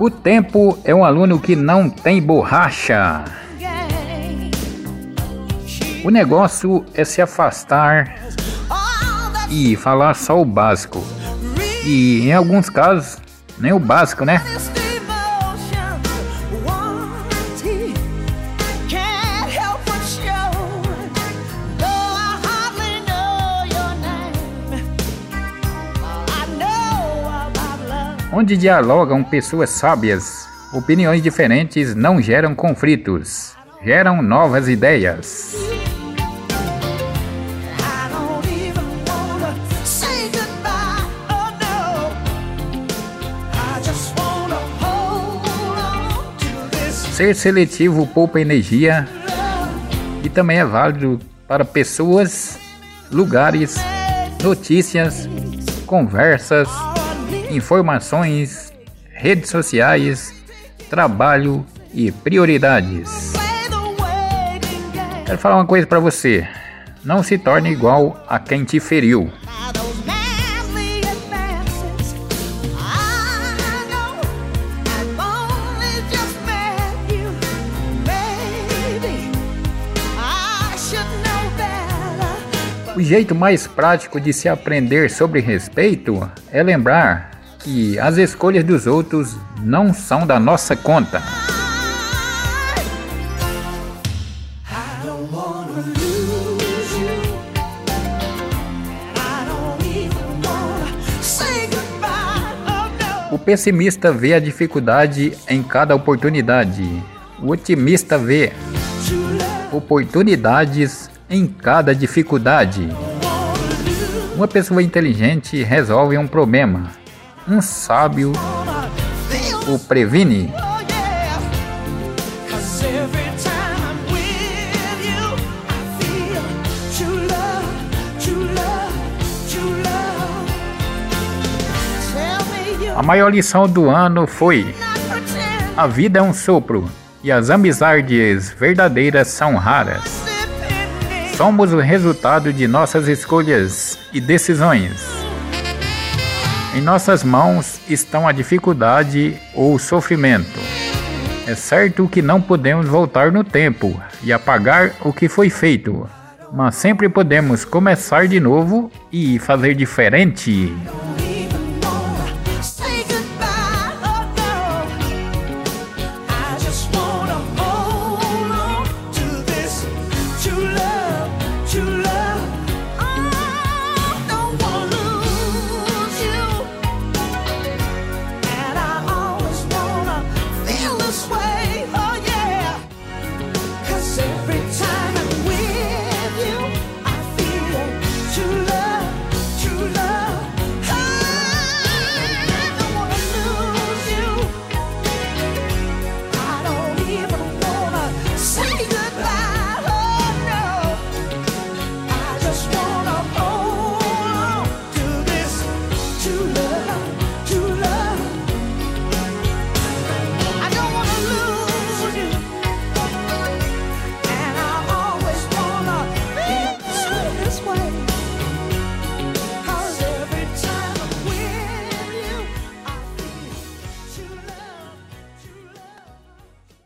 O tempo é um aluno que não tem borracha. O negócio é se afastar e falar só o básico. E em alguns casos, nem o básico, né? Onde dialogam pessoas sábias, opiniões diferentes não geram conflitos, geram novas ideias. Ser seletivo poupa energia e também é válido para pessoas, lugares, notícias, conversas informações, redes sociais, trabalho e prioridades. Quero falar uma coisa para você. Não se torne igual a quem te feriu. O jeito mais prático de se aprender sobre respeito é lembrar que as escolhas dos outros não são da nossa conta. O pessimista vê a dificuldade em cada oportunidade. O otimista vê oportunidades em cada dificuldade. Uma pessoa inteligente resolve um problema, um sábio o previne. A maior lição do ano foi: a vida é um sopro e as amizades verdadeiras são raras. Somos o resultado de nossas escolhas e decisões. Em nossas mãos estão a dificuldade ou o sofrimento. É certo que não podemos voltar no tempo e apagar o que foi feito, mas sempre podemos começar de novo e fazer diferente.